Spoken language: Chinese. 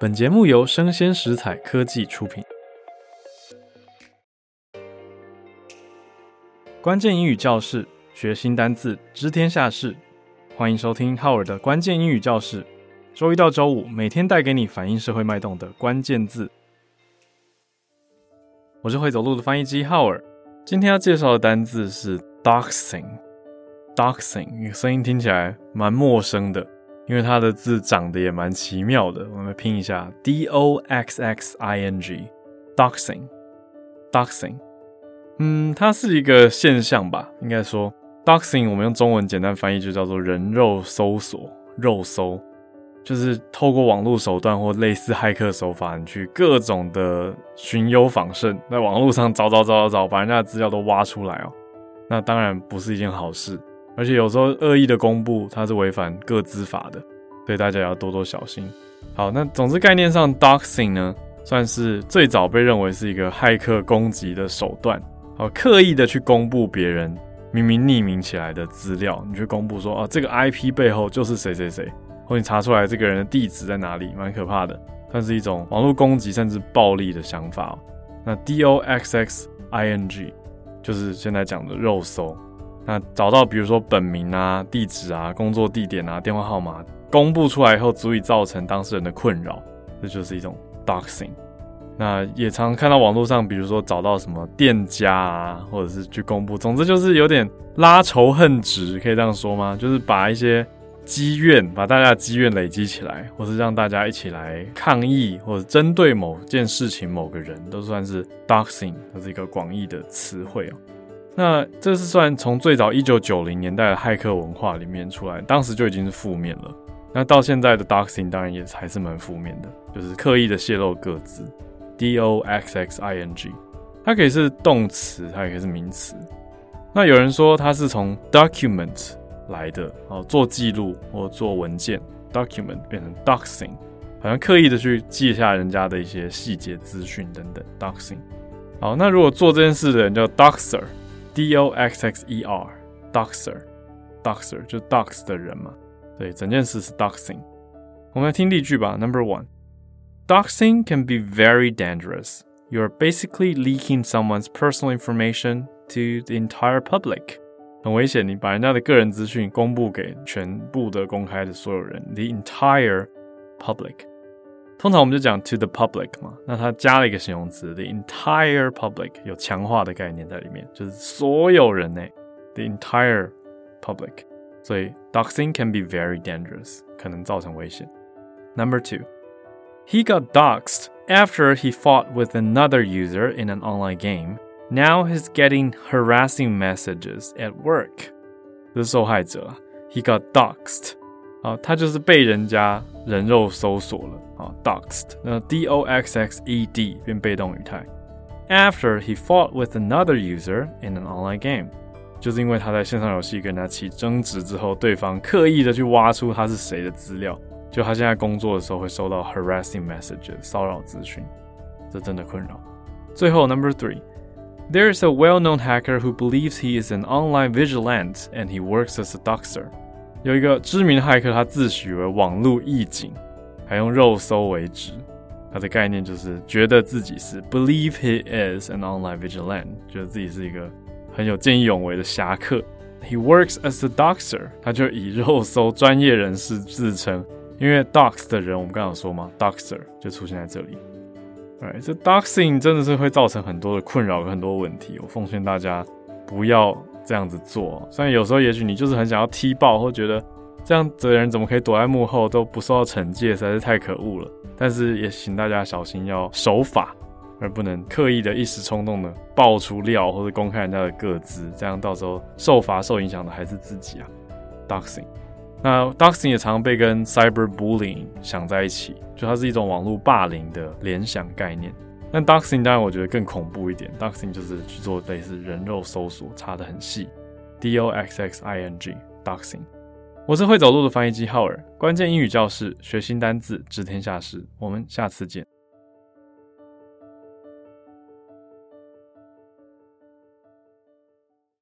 本节目由生鲜食材科技出品。关键英语教室，学新单字，知天下事。欢迎收听浩尔的关键英语教室。周一到周五，每天带给你反映社会脉动的关键字。我是会走路的翻译机浩尔。今天要介绍的单字是 doxing。doxing，声音听起来蛮陌生的。因为它的字长得也蛮奇妙的，我们来拼一下：d o x x i n g，doxing，doxing。嗯，它是一个现象吧？应该说，doxing 我们用中文简单翻译就叫做人肉搜索、肉搜，就是透过网络手段或类似骇客手法，你去各种的寻幽访胜，在网络上找找找找找，把人家的资料都挖出来哦。那当然不是一件好事。而且有时候恶意的公布，它是违反个资法的，所以大家要多多小心。好，那总之概念上，doxing 呢，算是最早被认为是一个骇客攻击的手段。好，刻意的去公布别人明明匿名起来的资料，你去公布说啊，这个 IP 背后就是谁谁谁，或你查出来这个人的地址在哪里，蛮可怕的，算是一种网络攻击甚至暴力的想法。那 doxxing 就是现在讲的肉搜。那找到比如说本名啊、地址啊、工作地点啊、电话号码公布出来以后，足以造成当事人的困扰，这就是一种 doxing。那也常看到网络上，比如说找到什么店家啊，或者是去公布，总之就是有点拉仇恨值，可以这样说吗？就是把一些积怨，把大家的积怨累积起来，或是让大家一起来抗议，或者针对某件事情、某个人，都算是 doxing，它是一个广义的词汇哦。那这是算从最早一九九零年代的骇客文化里面出来，当时就已经是负面了。那到现在的 doxing 当然也还是蛮负面的，就是刻意的泄露个资，d o x x i n g，它可以是动词，它也可以是名词。那有人说它是从 document 来的，哦，做记录或做文件，document 变成 doxing，好像刻意的去记下人家的一些细节资讯等等，doxing。好，那如果做这件事的人叫 doxer。D O X X E R，doxer，doxer 就 dox 的人嘛，对，整件事是 doxing。我们来听例句吧。Number one，doxing can be very dangerous. You are basically leaking someone's personal information to the entire public. 很危险，你把人家的个人资讯公布给全部的公开的所有人，the entire public。 通常我们就讲 to the public 嘛，那它加了一个形容词，the entire public 有强化的概念在里面，就是所有人呢，the entire public。所以 doxing can be very dangerous，可能造成危险。Number two, he got doxed after he fought with another user in an online game. Now he's getting harassing messages at work。这是受害者，he got doxed。啊，他就是被人家人肉搜索了。 啊，doxed，那 d o x x e d 变被动语态。After he fought with another user in an online game，就是因为他在线上游戏跟人家起争执之后，对方刻意的去挖出他是谁的资料，就他现在工作的时候会收到 harassing messages 骚扰资讯，这真的困扰。最后 number three，there is a well-known hacker who believes he is an online vigilante and he works as a doxer。有一个知名骇客，他自诩为网络义警。 还用肉搜为止，它的概念就是觉得自己是 believe he is an online vigilante，觉得自己是一个很有见义勇为的侠客。He works as a doxer，他就以肉搜专业人士自称，因为 dox 的人我们刚刚说嘛，doxer 就出现在这里。哎，这 doxing 真的是会造成很多的困扰和很多问题，我奉劝大家不要这样子做。虽然有时候也许你就是很想要踢爆，或觉得。这样的人怎么可以躲在幕后都不受到惩戒，实在是太可恶了。但是也请大家小心，要守法，而不能刻意的一时冲动的爆出料或者公开人家的个资，这样到时候受罚受影响的还是自己啊。Doxing，那 Doxing 也常常被跟 Cyberbullying 想在一起，就它是一种网络霸凌的联想概念。但 Doxing 当然我觉得更恐怖一点，Doxing 就是去做类似人肉搜索，查得很细，D O X X I N G，Doxing。我是会走路的翻译机浩尔，关键英语教室，学新单字，知天下事。我们下次见。